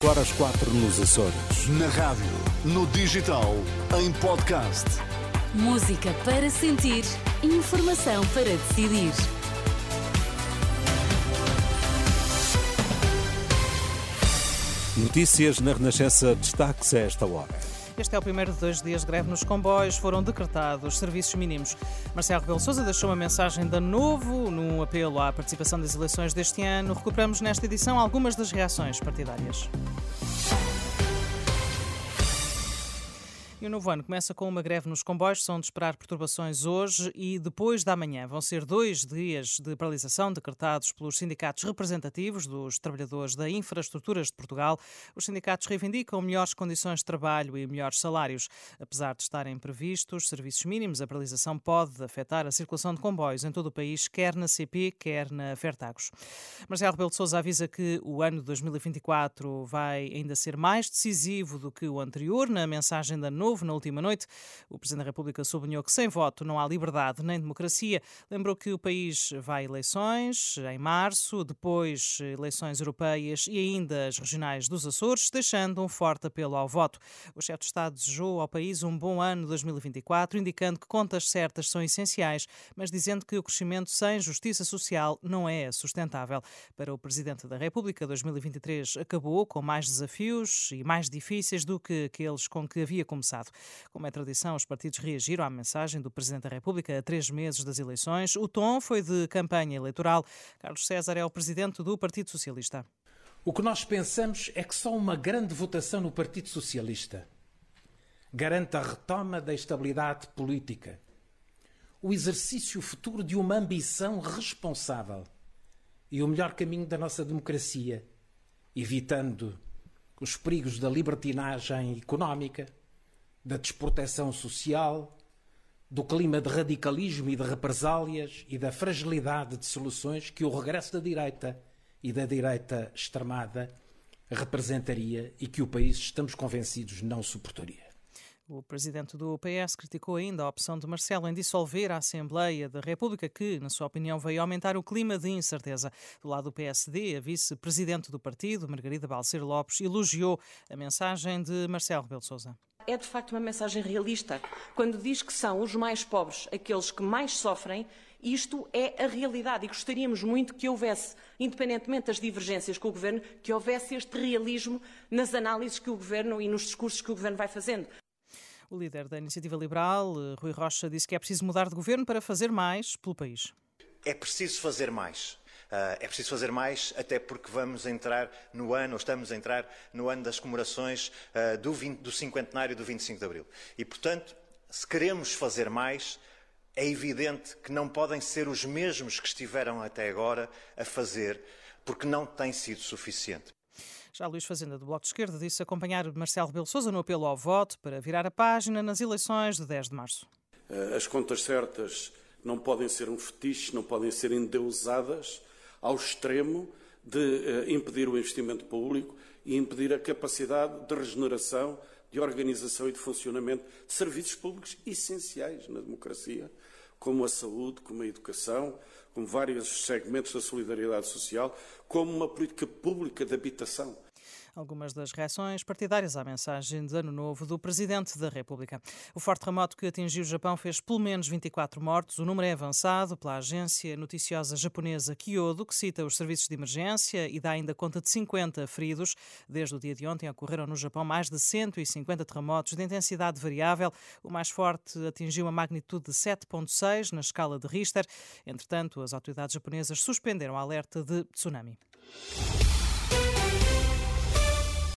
Agora às quatro nos Açores. Na rádio, no digital, em podcast. Música para sentir, informação para decidir. Notícias na Renascença, destaques a esta hora. Este é o primeiro de dois dias de greve nos comboios. Foram decretados serviços mínimos. Marcelo Rebelo Sousa deixou uma mensagem de novo num apelo à participação das eleições deste ano. Recuperamos nesta edição algumas das reações partidárias. E o novo ano começa com uma greve nos comboios. São de esperar perturbações hoje e depois da manhã. Vão ser dois dias de paralisação decretados pelos sindicatos representativos dos trabalhadores da infraestruturas de Portugal. Os sindicatos reivindicam melhores condições de trabalho e melhores salários. Apesar de estarem previstos serviços mínimos, a paralisação pode afetar a circulação de comboios em todo o país, quer na CP, quer na Fertagos. Marcelo Rebelo de Sousa avisa que o ano de 2024 vai ainda ser mais decisivo do que o anterior. Na mensagem da novo na última noite. O Presidente da República sublinhou que sem voto não há liberdade nem democracia. Lembrou que o país vai a eleições em março, depois eleições europeias e ainda as regionais dos Açores, deixando um forte apelo ao voto. O chefe de Estado desejou ao país um bom ano 2024, indicando que contas certas são essenciais, mas dizendo que o crescimento sem justiça social não é sustentável. Para o Presidente da República, 2023 acabou com mais desafios e mais difíceis do que aqueles com que havia começado Como é tradição, os partidos reagiram à mensagem do Presidente da República a três meses das eleições. O tom foi de campanha eleitoral. Carlos César é o Presidente do Partido Socialista. O que nós pensamos é que só uma grande votação no Partido Socialista garante a retoma da estabilidade política, o exercício futuro de uma ambição responsável e o melhor caminho da nossa democracia, evitando os perigos da libertinagem económica, da desproteção social, do clima de radicalismo e de represálias e da fragilidade de soluções que o regresso da direita e da direita extremada representaria e que o país, estamos convencidos, não suportaria. O presidente do PS criticou ainda a opção de Marcelo em dissolver a Assembleia da República, que, na sua opinião, veio aumentar o clima de incerteza. Do lado do PSD, a vice-presidente do partido, Margarida Balcer Lopes, elogiou a mensagem de Marcelo Rebelo Sousa é de facto uma mensagem realista. Quando diz que são os mais pobres aqueles que mais sofrem, isto é a realidade e gostaríamos muito que houvesse, independentemente das divergências com o Governo, que houvesse este realismo nas análises que o Governo e nos discursos que o Governo vai fazendo. O líder da Iniciativa Liberal, Rui Rocha, disse que é preciso mudar de governo para fazer mais pelo país. É preciso fazer mais. Uh, é preciso fazer mais, até porque vamos entrar no ano, ou estamos a entrar no ano das comemorações uh, do, 20, do cinquentenário do 25 de Abril. E, portanto, se queremos fazer mais, é evidente que não podem ser os mesmos que estiveram até agora a fazer, porque não tem sido suficiente. Já Luís Fazenda, do Bloco de Esquerda, disse acompanhar Marcelo Rebelo Sousa no apelo ao voto para virar a página nas eleições de 10 de março. Ah, as contas certas não podem ser um fetiche, não podem ser endeusadas ao extremo de uh, impedir o investimento público e impedir a capacidade de regeneração, de organização e de funcionamento de serviços públicos essenciais na democracia, como a saúde, como a educação, como vários segmentos da solidariedade social, como uma política pública de habitação algumas das reações partidárias à mensagem de Ano Novo do Presidente da República. O forte terremoto que atingiu o Japão fez pelo menos 24 mortos. O número é avançado pela agência noticiosa japonesa Kyodo, que cita os serviços de emergência e dá ainda conta de 50 feridos. Desde o dia de ontem ocorreram no Japão mais de 150 terremotos de intensidade variável. O mais forte atingiu uma magnitude de 7,6 na escala de Richter. Entretanto, as autoridades japonesas suspenderam o alerta de tsunami.